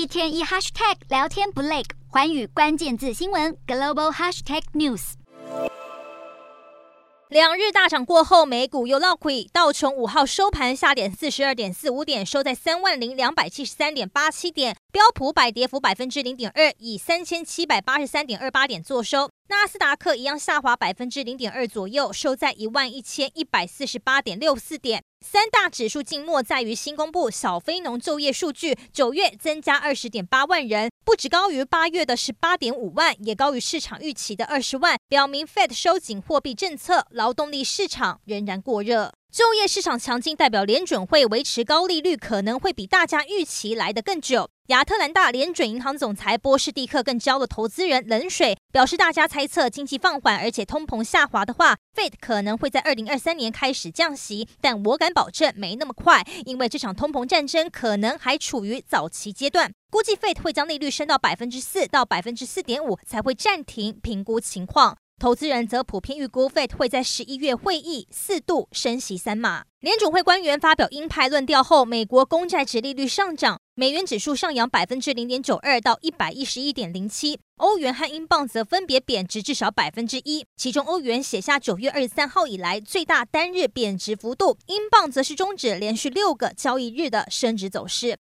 一天一 hashtag 聊天不累，环宇关键字新闻 global hashtag news。两日大涨过后，美股又落亏，道琼五号收盘下点四十二点四五点，收在三万零两百七十三点八七点。标普百跌幅百分之零点二，以三千七百八十三点二八点作收。纳斯达克一样下滑百分之零点二左右，收在一万一千一百四十八点六四点。三大指数静默在于新公布小非农就业数据，九月增加二十点八万人，不止高于八月的十八点五万，也高于市场预期的二十万，表明 Fed 收紧货币政策，劳动力市场仍然过热。就业市场强劲，代表联准会维持高利率可能会比大家预期来得更久。亚特兰大联准银行总裁波士蒂克更浇了投资人冷水，表示大家猜测经济放缓，而且通膨下滑的话，Fed 可能会在二零二三年开始降息，但我敢保证没那么快，因为这场通膨战争可能还处于早期阶段，估计 Fed 会将利率升到百分之四到百分之四点五才会暂停评估情况。投资人则普遍预估，Fed 会在十一月会议四度升息三码。联准会官员发表鹰派论调后，美国公债殖利率上涨，美元指数上扬百分之零点九二到一百一十一点零七，欧元和英镑则分别贬值至少百分之一，其中欧元写下九月二十三号以来最大单日贬值幅度，英镑则是终止连续六个交易日的升值走势。